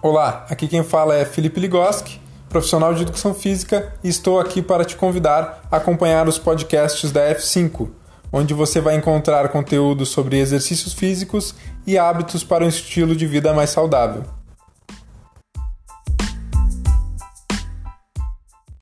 Olá, aqui quem fala é Felipe Ligoski, profissional de educação física, e estou aqui para te convidar a acompanhar os podcasts da F5, onde você vai encontrar conteúdo sobre exercícios físicos e hábitos para um estilo de vida mais saudável.